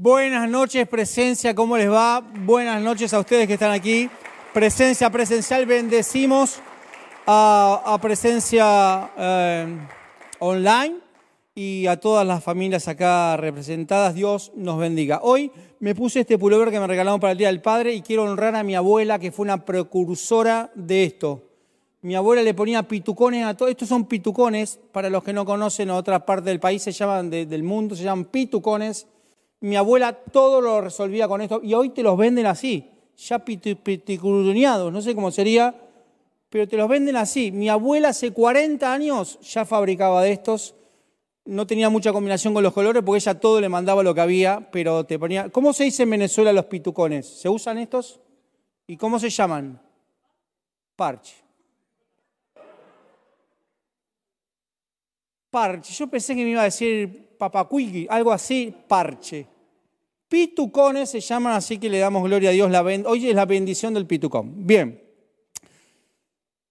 Buenas noches, presencia, ¿cómo les va? Buenas noches a ustedes que están aquí. Presencia presencial, bendecimos a, presencia eh, online y a todas las familias acá representadas. Dios nos bendiga. Hoy me puse este pullover que me regalaron para el Día del Padre y quiero honrar a mi abuela que fue una precursora de esto. Mi abuela le ponía pitucones a todo. Estos son pitucones, para los que no conocen, en otra parte del país se llaman, de- del mundo, se llaman pitucones. Mi abuela todo lo resolvía con esto y hoy te los venden así, ya piticuruñados, no sé cómo sería, pero te los venden así. Mi abuela hace 40 años ya fabricaba de estos. No tenía mucha combinación con los colores porque ella todo le mandaba lo que había, pero te ponía. ¿Cómo se dice en Venezuela los pitucones? ¿Se usan estos? ¿Y cómo se llaman? Parche. Parche. Yo pensé que me iba a decir papacuigui, algo así, parche. Pitucones se llaman así que le damos gloria a Dios. La Hoy es la bendición del pitucón. Bien.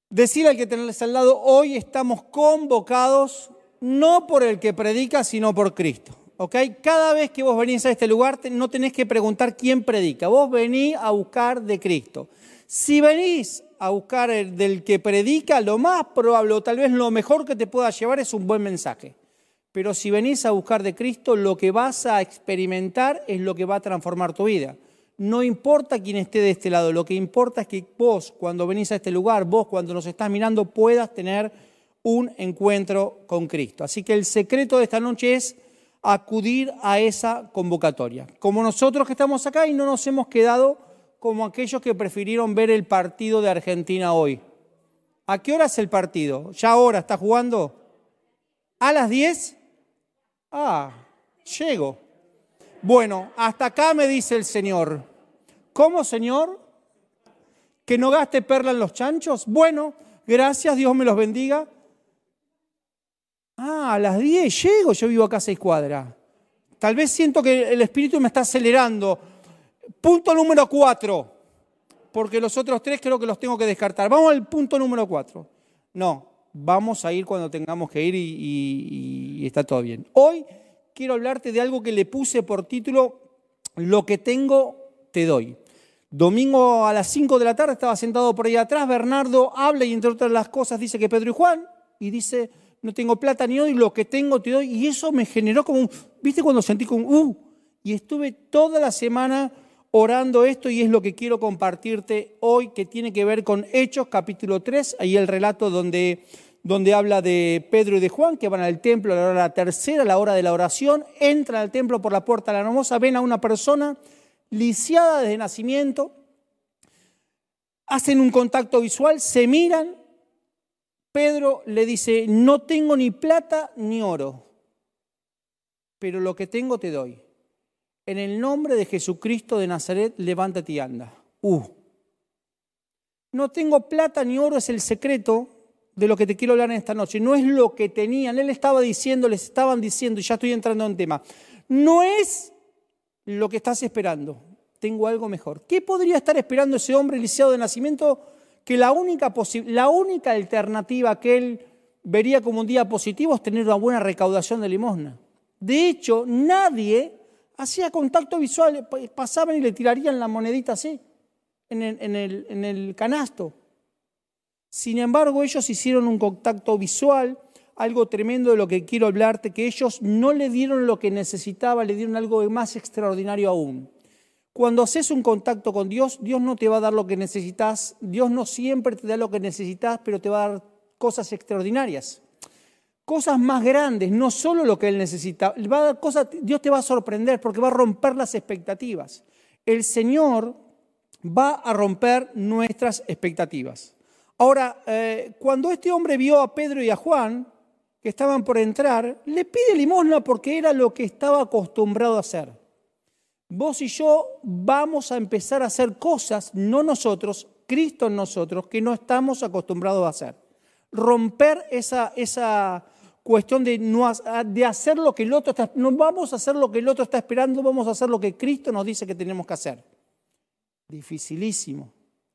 Decir al que tenés al lado, hoy estamos convocados no por el que predica, sino por Cristo. ¿Ok? Cada vez que vos venís a este lugar, no tenés que preguntar quién predica. Vos venís a buscar de Cristo. Si venís a buscar el del que predica, lo más probable, o tal vez lo mejor que te pueda llevar es un buen mensaje. Pero si venís a buscar de Cristo, lo que vas a experimentar es lo que va a transformar tu vida. No importa quién esté de este lado, lo que importa es que vos, cuando venís a este lugar, vos, cuando nos estás mirando, puedas tener un encuentro con Cristo. Así que el secreto de esta noche es acudir a esa convocatoria. Como nosotros que estamos acá y no nos hemos quedado como aquellos que prefirieron ver el partido de Argentina hoy. ¿A qué hora es el partido? ¿Ya ahora está jugando? ¿A las 10? Ah, llego. Bueno, hasta acá me dice el Señor. ¿Cómo, Señor? ¿Que no gaste perla en los chanchos? Bueno, gracias, Dios me los bendiga. Ah, a las 10 llego, yo vivo acá a seis cuadras. Tal vez siento que el espíritu me está acelerando. Punto número 4, porque los otros tres creo que los tengo que descartar. Vamos al punto número 4. No, vamos a ir cuando tengamos que ir y, está todo bien. Hoy quiero hablarte de algo que le puse por título Lo que tengo, te doy. Domingo a las 5 de la tarde estaba sentado por ahí atrás, Bernardo habla y entre otras las cosas dice que Pedro y Juan, y dice, no tengo plata ni hoy, lo que tengo te doy, y eso me generó como un, ¿viste cuando sentí como, uh? Y estuve toda la semana orando esto y es lo que quiero compartirte hoy, que tiene que ver con Hechos capítulo 3, ahí el relato donde, donde habla de Pedro y de Juan, que van al templo a la hora tercera, a la hora de la oración, entran al templo por la puerta de la hermosa, ven a una persona lisiada desde nacimiento, hacen un contacto visual, se miran, Pedro le dice, no tengo ni plata ni oro, pero lo que tengo te doy. En el nombre de Jesucristo de Nazaret, levántate y anda. Uh. No tengo plata ni oro es el secreto de lo que te quiero hablar en esta noche. No es lo que tenían. Él estaba diciendo, les estaban diciendo, y ya estoy entrando en tema. No es lo que estás esperando. Tengo algo mejor. ¿Qué podría estar esperando ese hombre lisiado de nacimiento? Que la única, la única alternativa que él vería como un día positivo es tener una buena recaudación de limosna. De hecho, nadie hacía contacto visual, pa- pasaban y le tirarían la monedita así, en el- en el canasto. Sin embargo, ellos hicieron un contacto visual, algo tremendo de lo que quiero hablarte, que ellos no le dieron lo que necesitaba, le dieron algo más extraordinario aún. Cuando haces un contacto con Dios, Dios no te va a dar lo que necesitas, Dios no siempre te da lo que necesitas, pero te va a dar cosas extraordinarias. Cosas más grandes, no solo lo que Él necesita, va a dar cosas, Dios te va a sorprender porque va a romper las expectativas. El Señor va a romper nuestras expectativas. Ahora, eh, cuando este hombre vio a Pedro y a Juan, que estaban por entrar, le pide limosna porque era lo que estaba acostumbrado a hacer. Vos y yo vamos a empezar a hacer cosas, no nosotros, Cristo en nosotros, que no estamos acostumbrados a hacer. Romper esa, esa cuestión de, ha- de hacer lo que el otro está, no vamos a hacer lo que el otro está esperando, vamos a hacer lo que Cristo nos dice que tenemos que hacer. Dificilísimo.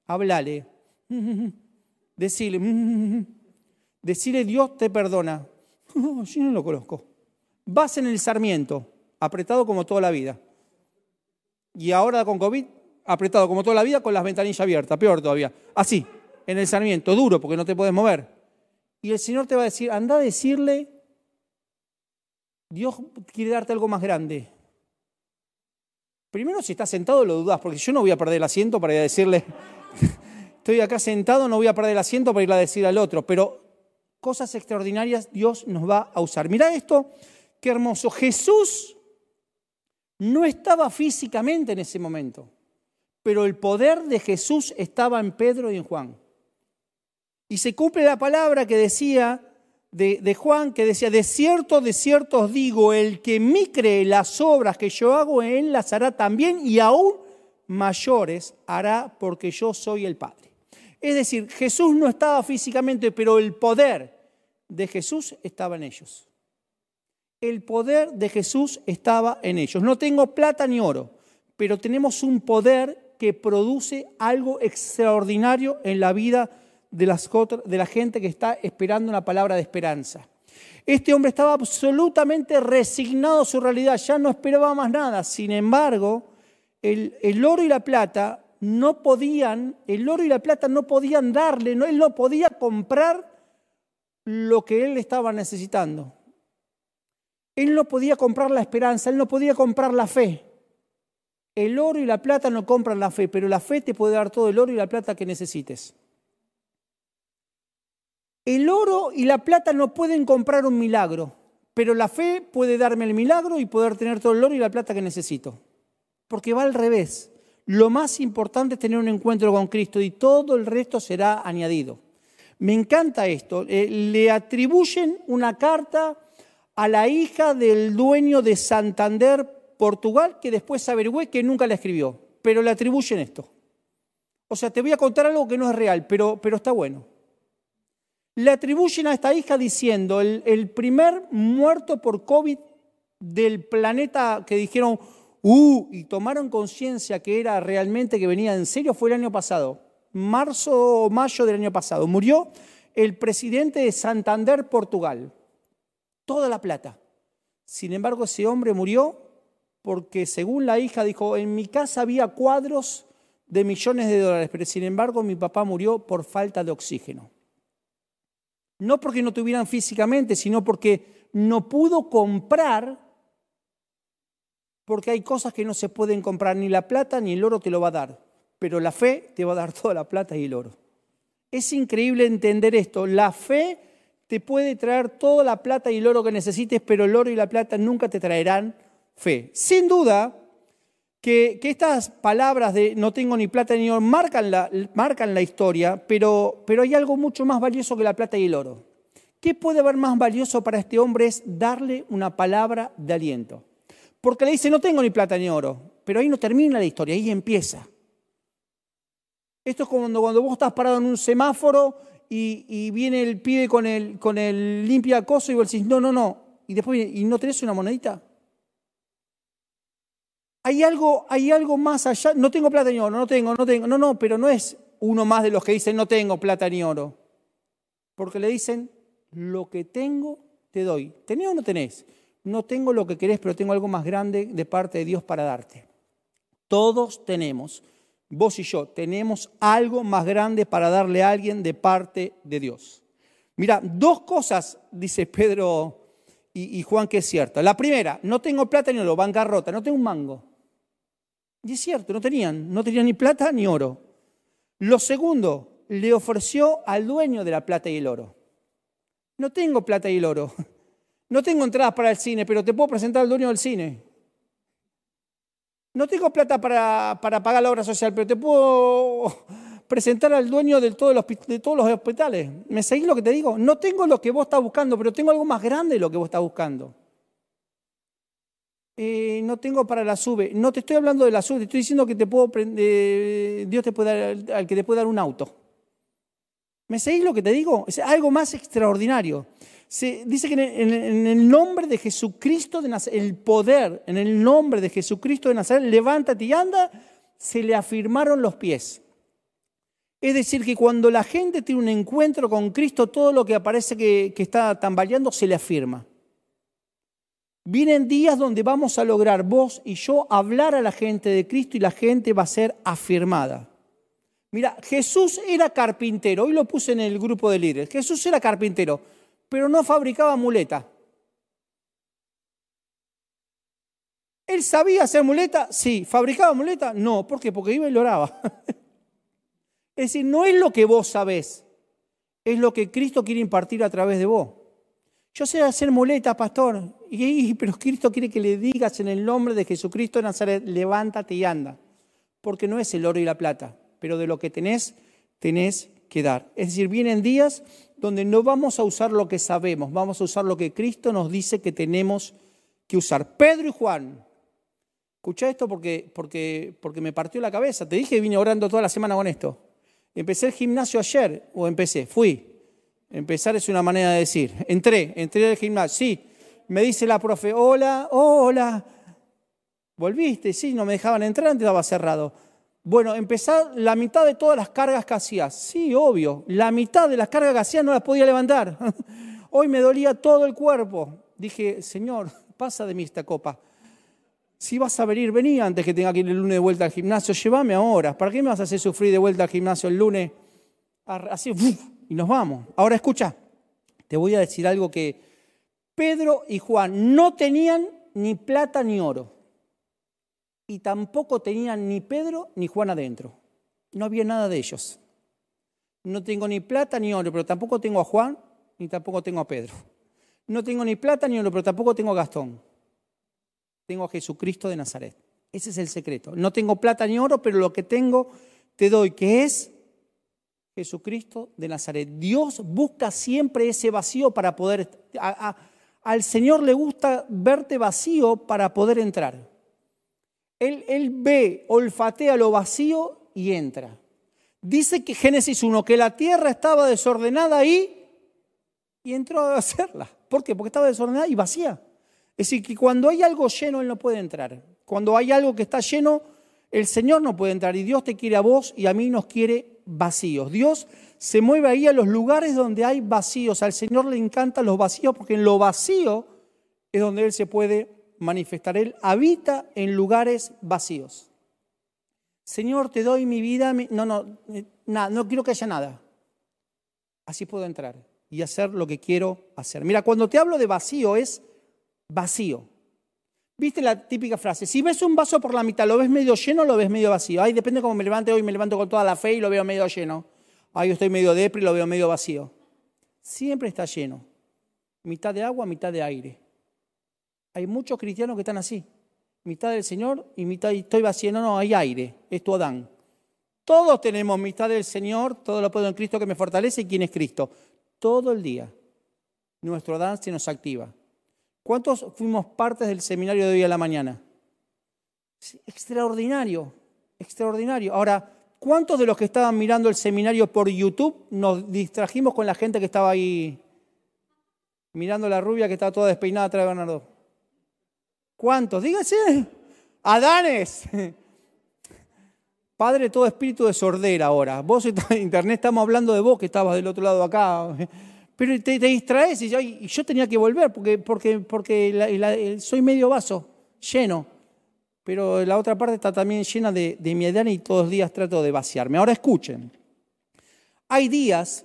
Háblale. Decirle, decirle Dios te perdona. Yo no lo conozco. Vas en el sarmiento, apretado como toda la vida. Y ahora con COVID, apretado como toda la vida, con las ventanillas abiertas, peor todavía. Así, en el sarmiento, duro, porque no te puedes mover. Y el Señor te va a decir, anda a decirle, Dios quiere darte algo más grande. Primero, si estás sentado, lo dudas, porque yo no voy a perder el asiento para decirle, estoy acá sentado, no voy a perder el asiento para ir a decir al otro, pero cosas extraordinarias Dios nos va a usar. Mira esto, qué hermoso. Jesús no estaba físicamente en ese momento, pero el poder de Jesús estaba en Pedro y en Juan. Y se cumple la palabra que decía de, Juan, que decía, de cierto, de cierto os digo, el que me cree las obras que yo hago, él las hará también y aún mayores hará porque yo soy el Padre. Es decir, Jesús no estaba físicamente, pero el poder de Jesús estaba en ellos. El poder de Jesús estaba en ellos. No tengo plata ni oro, pero tenemos un poder que produce algo extraordinario en la vida de, las, de la gente que está esperando una palabra de esperanza. Este hombre estaba absolutamente resignado a su realidad, ya no esperaba más nada. Sin embargo, el, el, oro y la plata no podían, el oro y la plata no podían darle, no, él no podía comprar lo que él estaba necesitando. Él no podía comprar la esperanza, él no podía comprar la fe. El oro y la plata no compran la fe, pero la fe te puede dar todo el oro y la plata que necesites. El oro y la plata no pueden comprar un milagro, pero la fe puede darme el milagro y poder tener todo el oro y la plata que necesito. Porque va al revés. Lo más importante es tener un encuentro con Cristo y todo el resto será añadido. Me encanta esto. Eh, le atribuyen una carta a la hija del dueño de Santander, Portugal, que después averigüé que nunca la escribió, pero le atribuyen esto. O sea, te voy a contar algo que no es real, pero, pero está bueno le atribuyen a esta hija diciendo, el, primer muerto por COVID del planeta que dijeron, uh, y tomaron conciencia que era realmente que venía en serio, fue el año pasado, marzo o mayo del año pasado. Murió el presidente de Santander, Portugal. Toda la plata. Sin embargo, ese hombre murió porque, según la hija, dijo, en mi casa había cuadros de millones de dólares, pero sin embargo mi papá murió por falta de oxígeno no porque no tuvieran físicamente, sino porque no pudo comprar, porque hay cosas que no se pueden comprar, ni la plata ni el oro te lo va a dar, pero la fe te va a dar toda la plata y el oro. Es increíble entender esto, la fe te puede traer toda la plata y el oro que necesites, pero el oro y la plata nunca te traerán fe. Sin duda, que, estas palabras de no tengo ni plata ni oro marcan la, marcan la historia, pero, pero hay algo mucho más valioso que la plata y el oro. ¿Qué puede haber más valioso para este hombre? Es darle una palabra de aliento. Porque le dice, no tengo ni plata ni oro, pero ahí no termina la historia, ahí empieza. Esto es como cuando, vos estás parado en un semáforo y, viene el pibe con el, con el limpia coso y vos decís, no, no, no. Y después, ¿y no tenés una monedita? hay algo, hay algo más allá. No tengo plata ni oro, no tengo, no tengo. No, no, pero no es uno más de los que dicen no tengo plata ni oro. Porque le dicen, lo que tengo te doy. ¿Tenés o no tenés? No tengo lo que querés, pero tengo algo más grande de parte de Dios para darte. Todos tenemos, vos y yo, tenemos algo más grande para darle a alguien de parte de Dios. Mira, dos cosas, dice Pedro y, Juan, que es cierto. La primera, no tengo plata ni oro, bancarrota, no tengo un mango. Y es cierto, no tenían, no tenían ni plata ni oro. Lo segundo, le ofreció al dueño de la plata y el oro. No tengo plata y el oro. No tengo entradas para el cine, pero te puedo presentar al dueño del cine. No tengo plata para, para pagar la obra social, pero te puedo presentar al dueño de todos, los, de todos los hospitales. ¿Me seguís lo que te digo? No tengo lo que vos estás buscando, pero tengo algo más grande de lo que vos estás buscando. No tengo para la sube. No te estoy hablando de la sube, te estoy diciendo que te puedo, eh, Dios te puede dar, al que te puede dar un auto. ¿Me seguís lo que te digo? Es algo más extraordinario. Se dice que en el, nombre de Jesucristo de Nazaret, el poder, en el nombre de Jesucristo de Nazaret, levántate y anda, se le afirmaron los pies. Es decir, que cuando la gente tiene un encuentro con Cristo, todo lo que aparece que, que está tambaleando se le afirma. Vienen días donde vamos a lograr vos y yo hablar a la gente de Cristo y la gente va a ser afirmada. Mira, Jesús era carpintero, hoy lo puse en el grupo de líderes. Jesús era carpintero, pero no fabricaba muleta. ¿Él sabía hacer muleta? Sí. ¿Fabricaba muleta? No. ¿Por qué? Porque iba y lo oraba. es decir, no es lo que vos sabés, es lo que Cristo quiere impartir a través de vos. Yo sé hacer muleta, pastor, y, pero Cristo quiere que le digas en el nombre de Jesucristo de Nazaret, levántate y anda. Porque no es el oro y la plata, pero de lo que tenés, tenés que dar. Es decir, vienen días donde no vamos a usar lo que sabemos, vamos a usar lo que Cristo nos dice que tenemos que usar. Pedro y Juan, escucha esto porque, porque, porque me partió la cabeza. Te dije que vine orando toda la semana con esto. Empecé el gimnasio ayer, o empecé, fui. Empezar es una manera de decir. Entré, entré al gimnasio. Sí, me dice la profe, hola, hola. ¿Volviste? Sí, no me dejaban entrar, antes estaba cerrado. Bueno, empezar la mitad de todas las cargas que hacías. Sí, obvio. La mitad de las cargas que hacías no las podía levantar. Hoy me dolía todo el cuerpo. Dije, Señor, pasa de mí esta copa. Si vas a venir, vení antes que tenga que ir el lunes de vuelta al gimnasio. Llévame ahora. ¿Para qué me vas a hacer sufrir de vuelta al gimnasio el lunes? Así, y nos vamos. Ahora escucha, te voy a decir algo que Pedro y Juan no tenían ni plata ni oro y tampoco tenían ni Pedro ni Juan adentro. No había nada de ellos. No tengo ni plata ni oro, pero tampoco tengo a Juan ni tampoco tengo a Pedro. No tengo ni plata ni oro, pero tampoco tengo a Gastón. Tengo a Jesucristo de Nazaret. Ese es el secreto. No tengo plata ni oro, pero lo que tengo te doy, que es Jesucristo de Nazaret. Dios busca siempre ese vacío para poder... al Señor le gusta verte vacío para poder entrar. Él, ve, olfatea lo vacío y entra. Dice que Génesis 1, que la tierra estaba desordenada ahí y entró a hacerla. ¿Por qué? Porque estaba desordenada y vacía. Es decir, que cuando hay algo lleno, Él no puede entrar. Cuando hay algo que está lleno, el Señor no puede entrar. Y Dios te quiere a vos y a mí nos quiere vacíos. Dios se mueve ahí a los lugares donde hay vacíos. Al Señor le encantan los vacíos porque en lo vacío es donde Él se puede manifestar. Él habita en lugares vacíos. Señor, te doy mi vida. No, no, nada, no quiero que haya nada. Así puedo entrar y hacer lo que quiero hacer. Mira, cuando te hablo de vacío es vacío. ¿Viste la típica frase? Si ves un vaso por la mitad, ¿lo ves medio lleno o lo ves medio vacío? Ay, depende cómo me levante hoy, me levanto con toda la fe y lo veo medio lleno. Ay, yo estoy medio depre y lo veo medio vacío. Siempre está lleno. Mitad de agua, mitad de aire. Hay muchos cristianos que están así. Mitad del Señor y mitad estoy vacío. No, no, hay aire. Es tu Adán. Todos tenemos mitad del Señor, todo lo puedo en Cristo que me fortalece y quién es Cristo. Todo el día nuestro Adán se nos activa. ¿Cuántos fuimos partes del seminario de hoy a la mañana? Extraordinario, extraordinario. Ahora, ¿cuántos de los que estaban mirando el seminario por YouTube nos distrajimos con la gente que estaba ahí mirando la rubia que estaba toda despeinada atrás de Bernardo? ¿Cuántos? Dígase. Adanes. Padre, todo espíritu de sordera ahora. Vos en internet estamos hablando de vos que estabas del otro lado acá. Pero te, distraes y yo, tenía que volver porque, porque, porque soy medio vaso, lleno. Pero la otra parte está también llena de, de mi edad y todos los días trato de vaciarme. Ahora escuchen. Hay días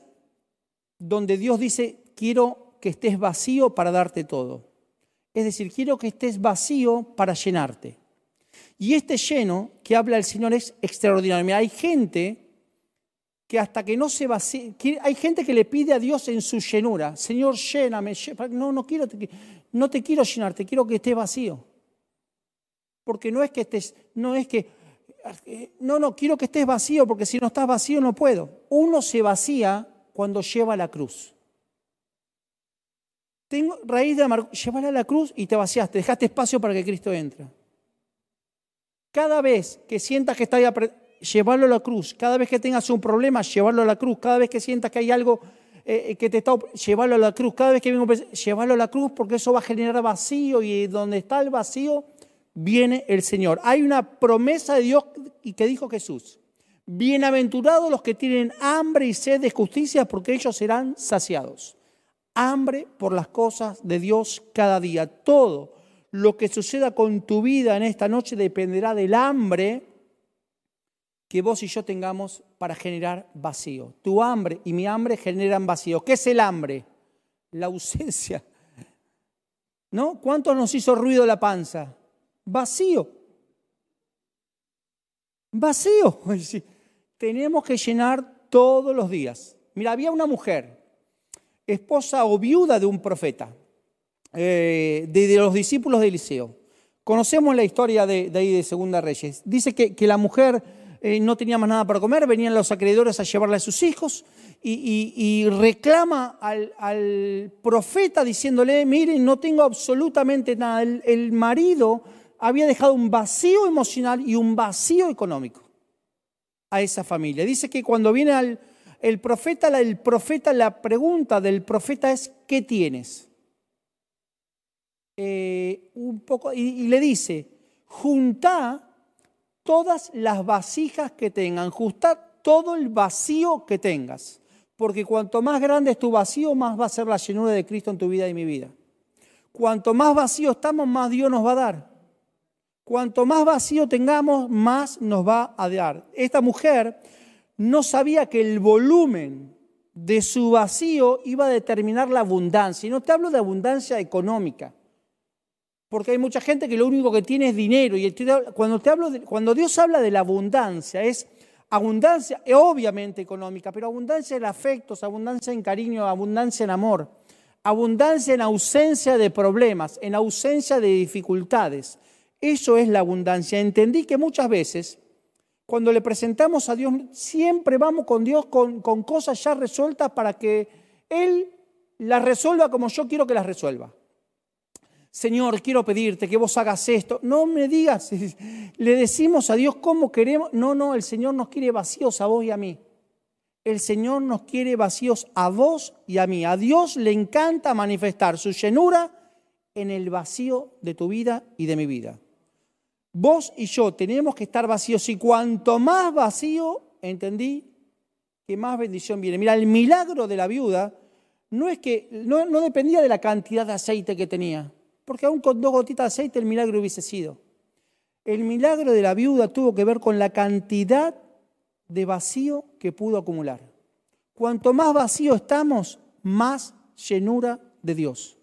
donde Dios dice, quiero que estés vacío para darte todo. Es decir, quiero que estés vacío para llenarte. Y este lleno que habla el Señor es extraordinario. hay gente que hasta que no se vacía, hay gente que le pide a Dios en su llenura, Señor, lléname, no, no, quiero, no te quiero llenar, te quiero que estés vacío. Porque no es que estés, no es que, no, no, quiero que estés vacío, porque si no estás vacío no puedo. Uno se vacía cuando lleva la cruz. Tengo raíz de amargura. Llévala a la cruz y te vaciaste, dejaste espacio para que Cristo entre. Cada vez que sientas que está ahí, llevarlo a la cruz. Cada vez que tengas un problema, llevarlo a la cruz. Cada vez que sientas que hay algo eh, que te está, llevarlo a la cruz. Cada vez que vengo, llevarlo a la cruz porque eso va a generar vacío y donde está el vacío viene el Señor. Hay una promesa de Dios y que dijo Jesús. Bienaventurados los que tienen hambre y sed de justicia porque ellos serán saciados hambre por las cosas de Dios cada día. Todo lo que suceda con tu vida en esta noche dependerá del hambre que vos y yo tengamos para generar vacío. Tu hambre y mi hambre generan vacío. ¿Qué es el hambre? La ausencia. ¿No? ¿Cuánto nos hizo ruido la panza? Vacío. Vacío. Tenemos que llenar todos los días. Mira, había una mujer, esposa o viuda de un profeta, eh, de, los discípulos de Eliseo. Conocemos la historia de, ahí de Segunda Reyes. Dice que, la mujer eh, no tenía más nada para comer, venían los acreedores a llevarle a sus hijos y, reclama al, profeta diciéndole, miren, no tengo absolutamente nada. el marido había dejado un vacío emocional y un vacío económico a esa familia. Dice que cuando viene al, el profeta, la, pregunta del profeta es, ¿qué tienes? Eh, un poco, y, le dice, junta todas las vasijas que tengan, junta todo el vacío que tengas, porque cuanto más grande es tu vacío, más va a ser la llenura de Cristo en tu vida y mi vida. Cuanto más vacío estamos, más Dios nos va a dar. Cuanto más vacío tengamos, más nos va a dar. Esta mujer no sabía que el volumen de su vacío iba a determinar la abundancia. Y no te hablo de abundancia económica, porque hay mucha gente que lo único que tiene es dinero. Y cuando, cuando Dios habla de la abundancia, es abundancia obviamente económica, pero abundancia en afectos, abundancia en cariño, abundancia en amor, abundancia en ausencia de problemas, en ausencia de dificultades. Eso es la abundancia. Entendí que muchas veces, cuando le presentamos a Dios, siempre vamos con Dios con, cosas ya resueltas para que Él las resuelva como yo quiero que las resuelva. Señor, quiero pedirte que vos hagas esto. No me digas, le decimos a Dios cómo queremos. No, no, el Señor nos quiere vacíos a vos y a mí. El Señor nos quiere vacíos a vos y a mí. A Dios le encanta manifestar su llenura en el vacío de tu vida y de mi vida. Vos y yo tenemos que estar vacíos y cuanto más vacío, entendí que más bendición viene. Mira, el milagro de la viuda no es que no, dependía de la cantidad de aceite que tenía, porque aún con dos gotitas de aceite el milagro hubiese sido. El milagro de la viuda tuvo que ver con la cantidad de vacío que pudo acumular. Cuanto más vacío estamos, más llenura de Dios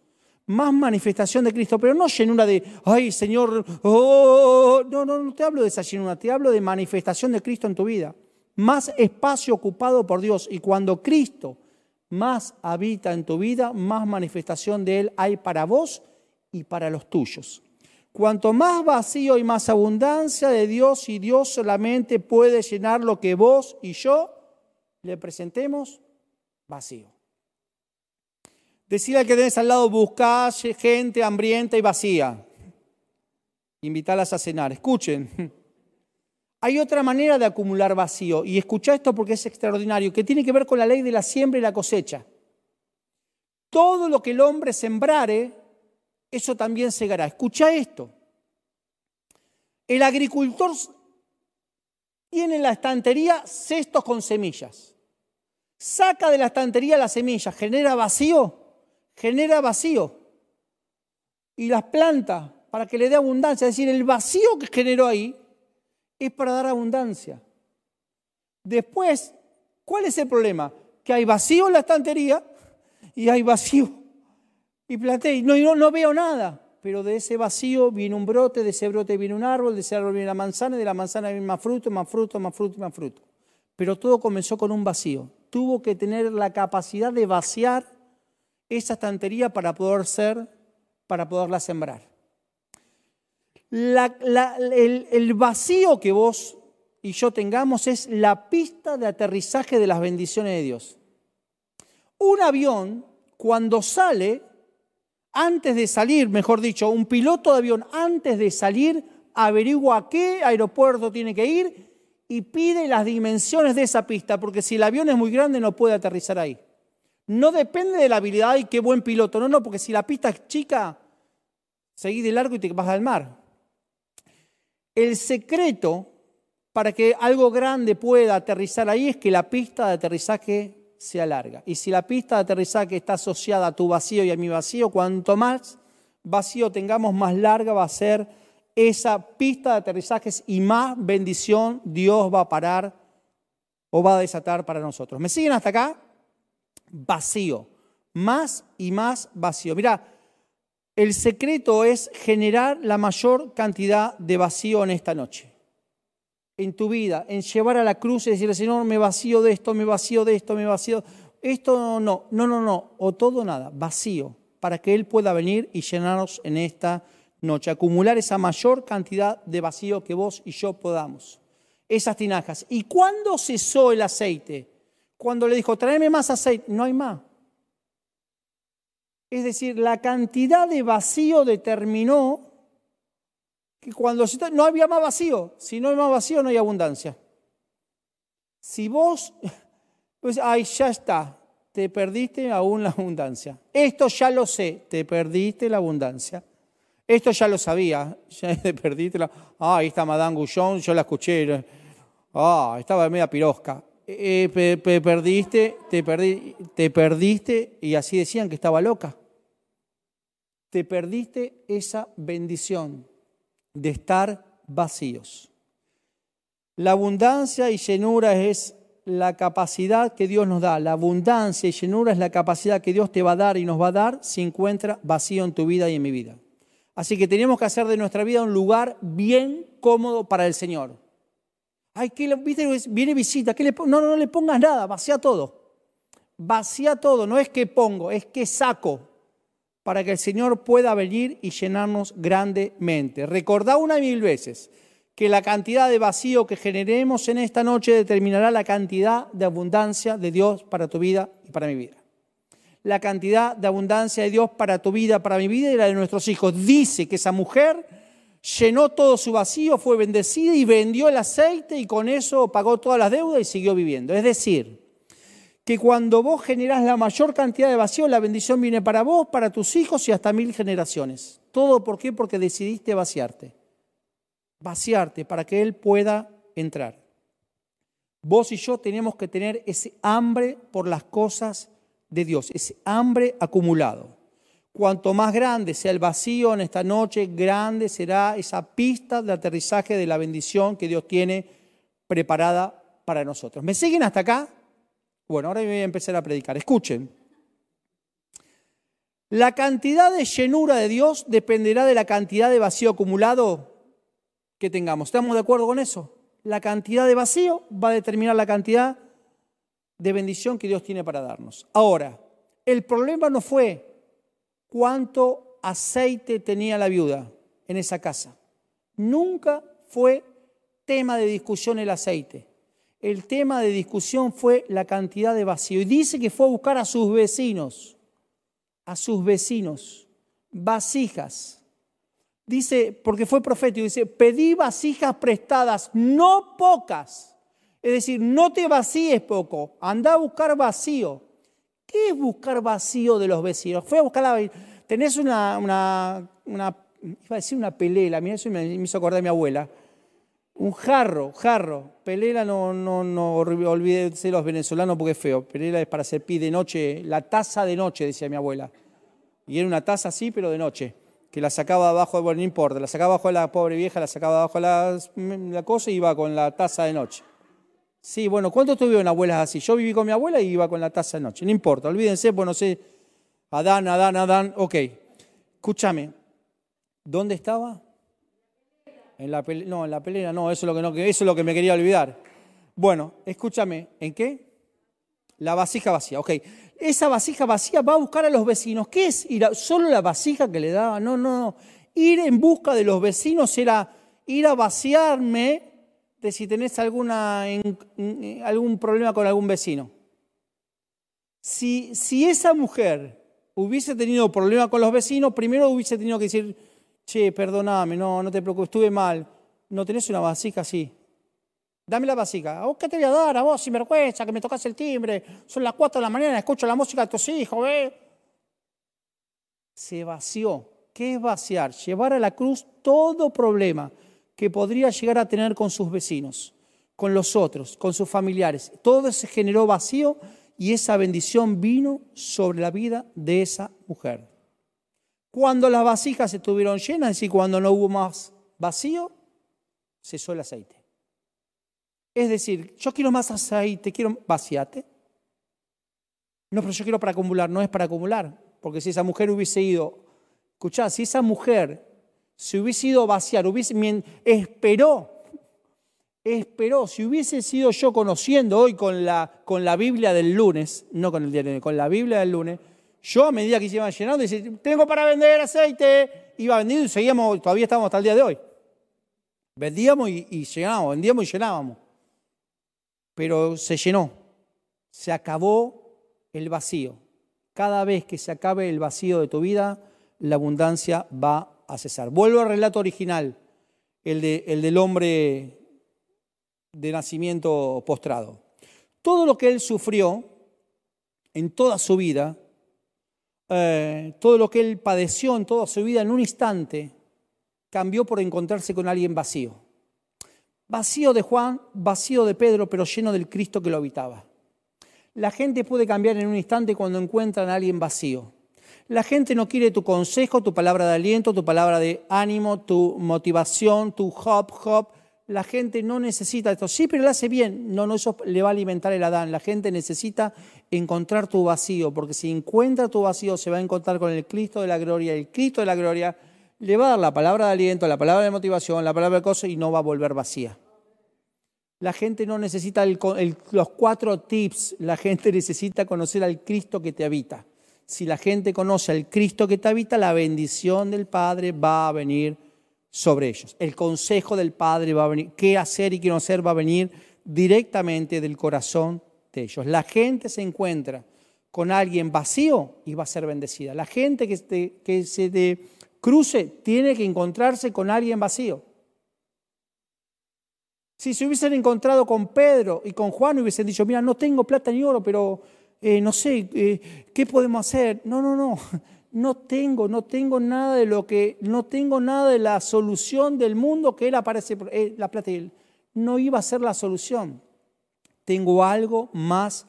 más manifestación de Cristo, pero no llenura de, ay Señor, oh, no, no, no te hablo de esa llenura, te hablo de manifestación de Cristo en tu vida. Más espacio ocupado por Dios y cuando Cristo más habita en tu vida, más manifestación de Él hay para vos y para los tuyos. Cuanto más vacío y más abundancia de Dios y Dios solamente puede llenar lo que vos y yo le presentemos, vacío. Decir al que tenés al lado, buscá gente hambrienta y vacía. Invitarlas a cenar. Escuchen. Hay otra manera de acumular vacío, y escucha esto porque es extraordinario, que tiene que ver con la ley de la siembra y la cosecha. Todo lo que el hombre sembrare, eso también segará. Escucha esto. El agricultor tiene en la estantería cestos con semillas. Saca de la estantería las semillas, genera vacío genera vacío y las planta para que le dé abundancia. Es decir, el vacío que generó ahí es para dar abundancia. Después, ¿cuál es el problema? Que hay vacío en la estantería y hay vacío. Y planté, y no, no veo nada. Pero de ese vacío viene un brote, de ese brote viene un árbol, de ese árbol viene la manzana, y de la manzana viene más fruto, más fruto, más fruto, más fruto. Pero todo comenzó con un vacío. Tuvo que tener la capacidad de vaciar esa estantería para poder ser, para poderla sembrar. el, el vacío que vos y yo tengamos es la pista de aterrizaje de las bendiciones de Dios. Un avión, cuando sale, antes de salir, mejor dicho, un piloto de avión, antes de salir, averigua a qué aeropuerto tiene que ir y pide las dimensiones de esa pista, porque si el avión es muy grande no puede aterrizar ahí. No depende de la habilidad y qué buen piloto. No, no, porque si la pista es chica, seguí de largo y te vas al mar. El secreto para que algo grande pueda aterrizar ahí es que la pista de aterrizaje sea larga. Y si la pista de aterrizaje está asociada a tu vacío y a mi vacío, cuanto más vacío tengamos, más larga va a ser esa pista de aterrizajes y más bendición Dios va a parar o va a desatar para nosotros. ¿Me siguen hasta acá? Vacío, más y más vacío. Mira, el secreto es generar la mayor cantidad de vacío en esta noche, en tu vida, en llevar a la cruz y decirle, Señor, me vacío de esto, me vacío de esto, me vacío. Esto no, no, no, no, o todo nada, vacío, para que Él pueda venir y llenarnos en esta noche, acumular esa mayor cantidad de vacío que vos y yo podamos. Esas tinajas. ¿Y cuándo cesó el aceite? Cuando le dijo, tráeme más aceite, no hay más. Es decir, la cantidad de vacío determinó que cuando no había más vacío. Si no hay más vacío, no hay abundancia. Si vos, pues, ay, ya está, te perdiste aún la abundancia. Esto ya lo sé, te perdiste la abundancia. Esto ya lo sabía, ya te perdiste la... Ah, ahí está Madame Gouchon, yo la escuché. Ah, estaba media pirosca. Eh, perdiste, te, perdí, te perdiste, y así decían que estaba loca. Te perdiste esa bendición de estar vacíos. La abundancia y llenura es la capacidad que Dios nos da. La abundancia y llenura es la capacidad que Dios te va a dar y nos va a dar si encuentra vacío en tu vida y en mi vida. Así que tenemos que hacer de nuestra vida un lugar bien cómodo para el Señor. Ay, ¿qué ¿viste? Viene visita, ¿qué le, no, no, no le pongas nada, vacía todo. Vacía todo, no es que pongo, es que saco para que el Señor pueda venir y llenarnos grandemente. Recordá una mil veces que la cantidad de vacío que generemos en esta noche determinará la cantidad de abundancia de Dios para tu vida y para mi vida la cantidad de abundancia de Dios para tu vida, para mi vida y la de nuestros hijos. Dice que esa mujer llenó todo su vacío, fue bendecida y vendió el aceite y con eso pagó todas las deudas y siguió viviendo. Es decir, que cuando vos generás la mayor cantidad de vacío, la bendición viene para vos, para tus hijos y hasta mil generaciones. ¿Todo por qué? Porque decidiste vaciarte. Vaciarte para que Él pueda entrar. Vos y yo tenemos que tener ese hambre por las cosas de Dios, ese hambre acumulado. Cuanto más grande sea el vacío en esta noche, grande será esa pista de aterrizaje de la bendición que Dios tiene preparada para nosotros. ¿Me siguen hasta acá? Bueno, ahora voy a empezar a predicar. Escuchen. La cantidad de llenura de Dios dependerá de la cantidad de vacío acumulado que tengamos. ¿Estamos de acuerdo con eso? La cantidad de vacío va a determinar la cantidad de bendición que Dios tiene para darnos. Ahora, el problema no fue cuánto aceite tenía la viuda en esa casa. Nunca fue tema de discusión el aceite. El tema de discusión fue la cantidad de vacío. Y dice que fue a buscar a sus vecinos, a sus vecinos, vasijas. Dice, porque fue profético, dice, pedí vasijas prestadas, no pocas es decir, no te vacíes poco, anda a buscar vacío. ¿Qué es buscar vacío de los vecinos? Fue a buscar la... Tenés una, una, una iba a decir una pelela, mira, eso me, hizo acordar de mi abuela. Un jarro, jarro. Pelela no, no, no los venezolanos porque es feo. Pelela es para hacer pi de noche, la taza de noche, decía mi abuela. Y era una taza así, pero de noche. Que la sacaba abajo, bueno, no importa, la sacaba abajo de la pobre vieja, la sacaba abajo de la, la cosa y iba con la taza de noche. Sí, bueno, ¿cuántos tuvieron abuelas así? Yo viví con mi abuela y iba con la taza de noche. No importa, olvídense, pues no sé. Adán, Adán, Adán. Ok, escúchame. ¿Dónde estaba? En la no, en la pelea, no, eso es lo que no, eso es lo que me quería olvidar. Bueno, escúchame, ¿en qué? La vasija vacía, ok. Esa vasija vacía va a buscar a los vecinos. ¿Qué es? Ir solo la vasija que le daba. No, no, no. Ir en busca de los vecinos era ir a vaciarme si tenés alguna, algún problema con algún vecino. Si, si esa mujer hubiese tenido problema con los vecinos, primero hubiese tenido que decir, che, perdóname, no, no te preocupes, estuve mal. ¿No tenés una vasija así? Dame la vasija. ¿A vos qué te voy a dar? A vos, sin vergüenza, que me tocas el timbre. Son las 4 de la mañana, escucho la música de tus hijos, ¿eh? Se vació. ¿Qué es vaciar? Llevar a la cruz todo problema que podría llegar a tener con sus vecinos, con los otros, con sus familiares. Todo se generó vacío y esa bendición vino sobre la vida de esa mujer. Cuando las vasijas estuvieron llenas, es decir, cuando no hubo más vacío, cesó el aceite. Es decir, yo quiero más aceite, quiero vaciate. No, pero yo quiero para acumular, no es para acumular, porque si esa mujer hubiese ido, escuchá, si esa mujer se hubiese ido a vaciar, hubiese, esperó, esperó, si hubiese sido yo conociendo hoy con la, con la Biblia del lunes, no con el diario, con la Biblia del lunes, yo a medida que se iban llenando, decía, tengo para vender aceite, iba vendiendo y seguíamos, todavía estábamos hasta el día de hoy. Vendíamos y, y llenábamos, vendíamos y llenábamos. Pero se llenó, se acabó el vacío. Cada vez que se acabe el vacío de tu vida, la abundancia va a cesar. Vuelvo al relato original, el, de, el del hombre de nacimiento postrado. Todo lo que él sufrió en toda su vida, eh, todo lo que él padeció en toda su vida, en un instante, cambió por encontrarse con alguien vacío. Vacío de Juan, vacío de Pedro, pero lleno del Cristo que lo habitaba. La gente puede cambiar en un instante cuando encuentran a alguien vacío. La gente no quiere tu consejo, tu palabra de aliento, tu palabra de ánimo, tu motivación, tu hop, hop. La gente no necesita esto. Sí, pero lo hace bien. No, no, eso le va a alimentar el Adán. La gente necesita encontrar tu vacío, porque si encuentra tu vacío se va a encontrar con el Cristo de la gloria. El Cristo de la gloria le va a dar la palabra de aliento, la palabra de motivación, la palabra de cosas y no va a volver vacía. La gente no necesita los cuatro tips, la gente necesita conocer al Cristo que te habita si la gente conoce al Cristo que te habita, la bendición del Padre va a venir sobre ellos. El consejo del Padre va a venir, qué hacer y qué no hacer va a venir directamente del corazón de ellos. La gente se encuentra con alguien vacío y va a ser bendecida. La gente que, se te cruce tiene que encontrarse con alguien vacío. Si se hubiesen encontrado con Pedro y con Juan, hubiesen dicho, mira, no tengo plata ni oro, pero eh, no sé, eh, ¿qué podemos hacer? No, no, no, no tengo, no tengo nada de lo que, no tengo nada de la solución del mundo que él aparece, eh, la plata él. No iba a ser la solución. Tengo algo más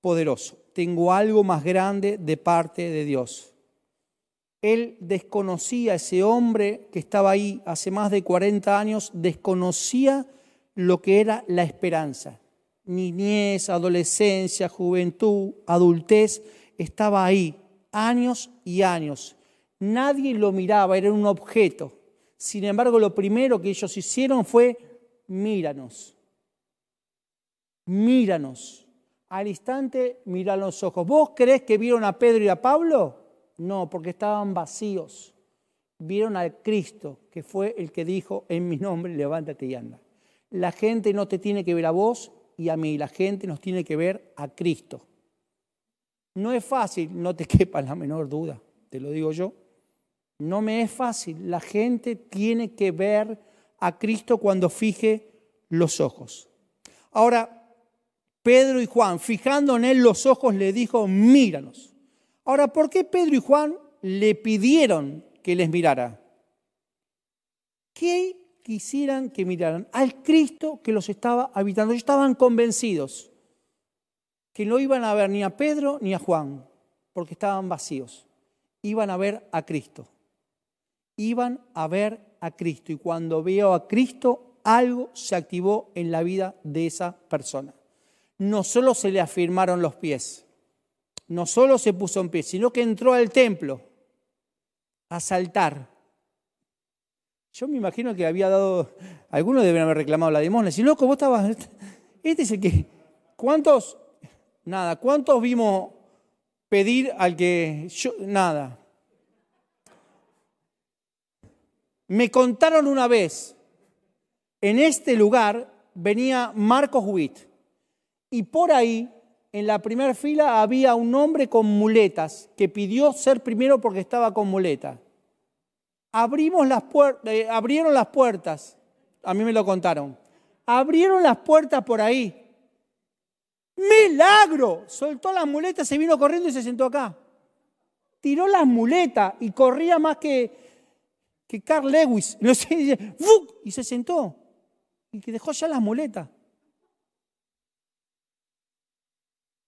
poderoso, tengo algo más grande de parte de Dios. Él desconocía, ese hombre que estaba ahí hace más de 40 años, desconocía lo que era la esperanza niñez, adolescencia, juventud, adultez, estaba ahí, años y años. Nadie lo miraba, era un objeto. Sin embargo, lo primero que ellos hicieron fue, míranos, míranos. Al instante miran los ojos. ¿Vos crees que vieron a Pedro y a Pablo? No, porque estaban vacíos. Vieron al Cristo, que fue el que dijo, en mi nombre, levántate y anda. La gente no te tiene que ver a vos, y a mí. La gente nos tiene que ver a Cristo. No es fácil, no te quepa la menor duda, te lo digo yo. No me es fácil. La gente tiene que ver a Cristo cuando fije los ojos. Ahora, Pedro y Juan, fijando en él los ojos, le dijo, míranos. Ahora, ¿por qué Pedro y Juan le pidieron que les mirara? ¿Qué quisieran que miraran al Cristo que los estaba habitando. Ellos estaban convencidos que no iban a ver ni a Pedro ni a Juan, porque estaban vacíos. Iban a ver a Cristo. Iban a ver a Cristo. Y cuando vio a Cristo, algo se activó en la vida de esa persona. No solo se le afirmaron los pies, no solo se puso en pie, sino que entró al templo a saltar yo me imagino que había dado, algunos deben haber reclamado la limosna. Si loco, vos estabas, este es el que, ¿cuántos? Nada, ¿cuántos vimos pedir al que nada? Me contaron una vez, en este lugar venía Marcos Witt y por ahí, en la primera fila, había un hombre con muletas que pidió ser primero porque estaba con muletas abrimos las eh, abrieron las puertas, a mí me lo contaron, abrieron las puertas por ahí. Milagro, soltó las muletas, se vino corriendo y se sentó acá. Tiró las muletas y corría más que, que Carl Lewis. y se sentó y que dejó ya las muletas.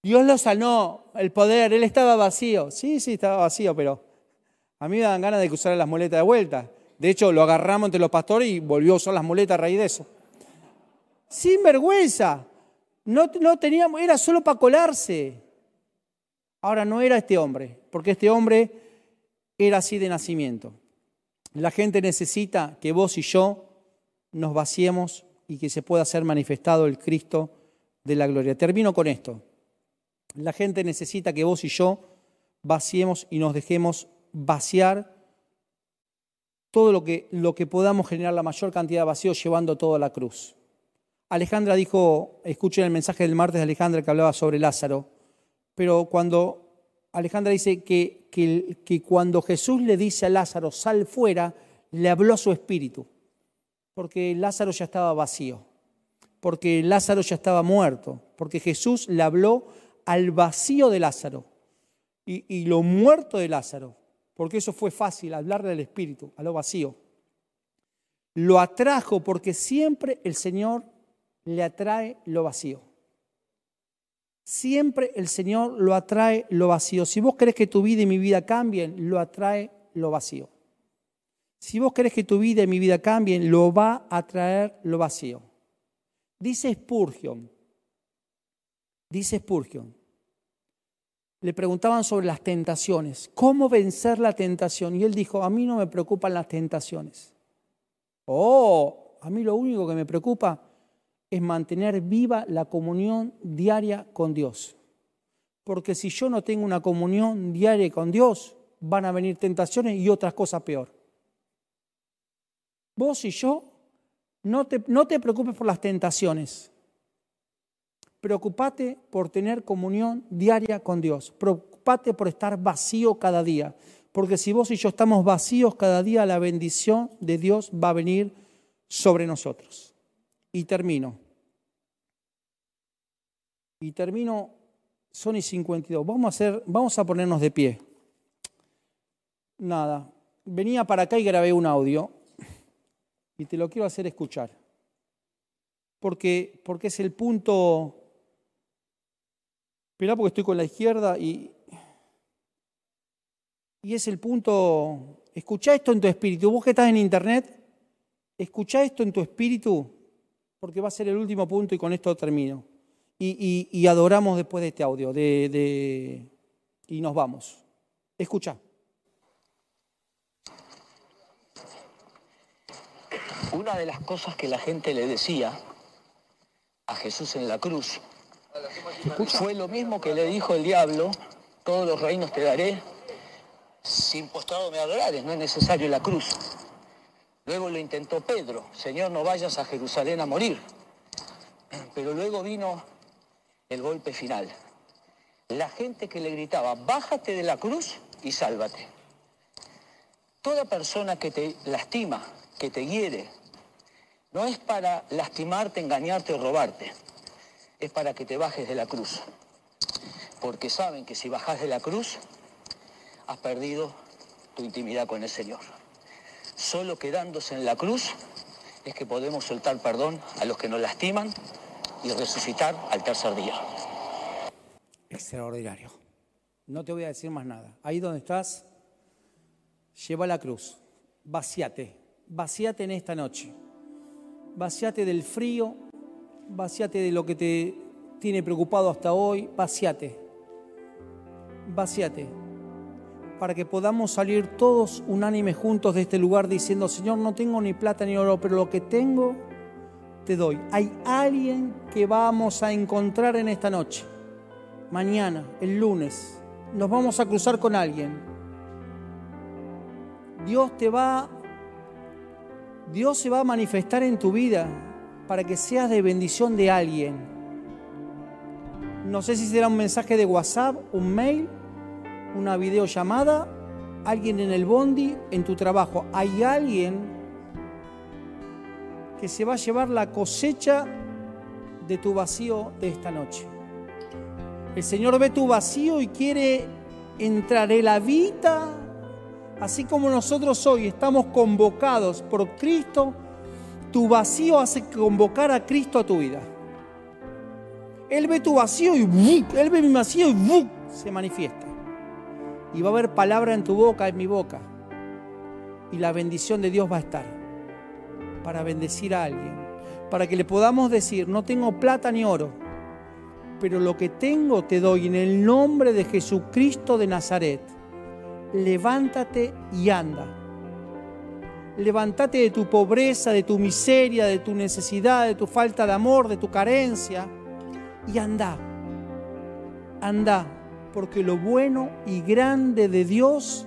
Dios lo sanó, el poder, él estaba vacío. Sí, sí, estaba vacío, pero A mí me dan ganas de usar las muletas de vuelta. De hecho, lo agarramos entre los pastores y volvió a usar las muletas a raíz de eso. Sin vergüenza. No, no teníamos, era solo para colarse. Ahora no era este hombre, porque este hombre era así de nacimiento. La gente necesita que vos y yo nos vaciemos y que se pueda ser manifestado el Cristo de la gloria. Termino con esto. La gente necesita que vos y yo vaciemos y nos dejemos vaciar todo lo que, lo que podamos generar la mayor cantidad de vacío llevando todo a la cruz. Alejandra dijo, escuchen el mensaje del martes de Alejandra que hablaba sobre Lázaro, pero cuando Alejandra dice que, que, cuando Jesús le dice a Lázaro, sal fuera, le habló a su espíritu, porque Lázaro ya estaba vacío, porque Lázaro ya estaba muerto, porque Jesús le habló al vacío de Lázaro y, y lo muerto de Lázaro, porque eso fue fácil, hablarle al espíritu, a lo vacío. Lo atrajo porque siempre el Señor le atrae lo vacío. Siempre el Señor lo atrae lo vacío. Si vos querés que tu vida y mi vida cambien, lo atrae lo vacío. Si vos querés que tu vida y mi vida cambien, lo va a traer lo vacío. Dice Spurgeon, dice Spurgeon, le preguntaban sobre las tentaciones, cómo vencer la tentación. Y él dijo, a mí no me preocupan las tentaciones. Oh, a mí lo único que me preocupa es mantener viva la comunión diaria con Dios. Porque si yo no tengo una comunión diaria con Dios, van a venir tentaciones y otras cosas peor. Vos y yo, no te, no te preocupes por las tentaciones. Preocupate por tener comunión diaria con Dios. Preocupate por estar vacío cada día. Porque si vos y yo estamos vacíos cada día, la bendición de Dios va a venir sobre nosotros. Y termino. Y termino, Sony 52. Vamos a, hacer, vamos a ponernos de pie. Nada. Venía para acá y grabé un audio. Y te lo quiero hacer escuchar. Porque, porque es el punto. Esperá porque estoy con la izquierda y. Y es el punto. Escucha esto en tu espíritu. Vos que estás en internet, escucha esto en tu espíritu porque va a ser el último punto y con esto termino. Y, adoramos después de este audio de, y nos vamos. Escucha. Una de las cosas que la gente le decía a Jesús en la cruz fue lo mismo que le dijo el diablo, todos los reinos te daré, sin postrado me adorares, no es necesario la cruz. Luego lo intentó Pedro, Señor, no vayas a Jerusalén a morir. Pero luego vino el golpe final. La gente que le gritaba, bájate de la cruz y sálvate. Toda persona que te lastima, que te hiere, no es para lastimarte, engañarte o robarte, es para que te bajes de la cruz. Porque saben que si bajas de la cruz, has perdido tu intimidad con el Señor. Solo quedándose en la cruz es que podemos soltar perdón a los que nos lastiman y resucitar al tercer día. Extraordinario. No te voy a decir más nada. Ahí donde estás, lleva la cruz. Vaciate. Vaciate en esta noche. Vaciate del frío. Vaciate de lo que te tiene preocupado hasta hoy. Vaciate. Vaciate para que podamos salir todos unánimes juntos de este lugar diciendo, Señor, no tengo ni plata ni oro, pero lo que tengo te doy. Hay alguien que vamos a encontrar en esta noche, mañana, el lunes. Nos vamos a cruzar con alguien. Dios te va, Dios se va a manifestar en tu vida para que seas de bendición de alguien. No sé si será un mensaje de WhatsApp, un mail una videollamada, alguien en el bondi, en tu trabajo. Hay alguien que se va a llevar la cosecha de tu vacío de esta noche. El Señor ve tu vacío y quiere entrar. en la vida así como nosotros hoy estamos convocados por Cristo, tu vacío hace convocar a Cristo a tu vida. Él ve tu vacío y Él ve mi vacío y se manifiesta. Y va a haber palabra en tu boca, en mi boca. Y la bendición de Dios va a estar para bendecir a alguien. Para que le podamos decir, no tengo plata ni oro, pero lo que tengo te doy en el nombre de Jesucristo de Nazaret. Levántate y anda. Levántate de tu pobreza, de tu miseria, de tu necesidad, de tu falta de amor, de tu carencia y anda. Anda, porque lo bueno y grande de Dios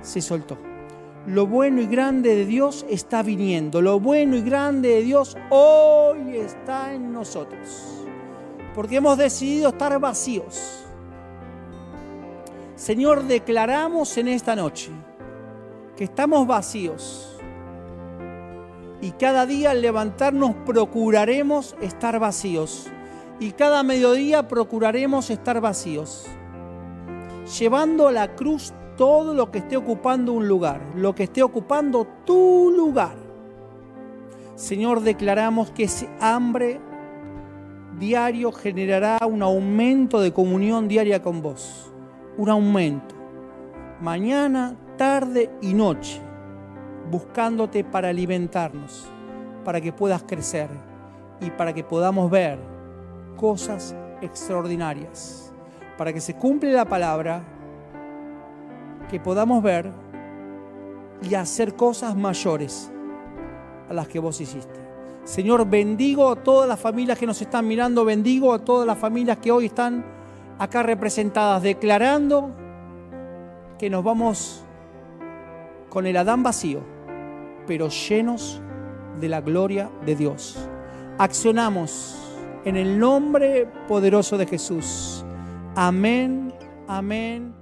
se soltó. Lo bueno y grande de Dios está viniendo. Lo bueno y grande de Dios hoy está en nosotros porque hemos decidido estar vacíos. Señor, declaramos en esta noche que estamos vacíos y cada día al levantarnos procuraremos estar vacíos y cada mediodía procuraremos estar vacíos, llevando a la cruz todo lo que esté ocupando un lugar, lo que esté ocupando tu lugar. Señor, declaramos que ese hambre diario generará un aumento de comunión diaria con vos. Un aumento. Mañana, tarde y noche. Buscándote para alimentarnos. Para que puedas crecer. Y para que podamos ver cosas extraordinarias. Para que se cumple la palabra. Que podamos ver y hacer cosas mayores a las que vos hiciste. Señor, bendigo a todas las familias que nos están mirando, bendigo a todas las familias que hoy están acá representadas, declarando que nos vamos con el Adán vacío, pero llenos de la gloria de Dios. Accionamos en el nombre poderoso de Jesús. Amén, amén.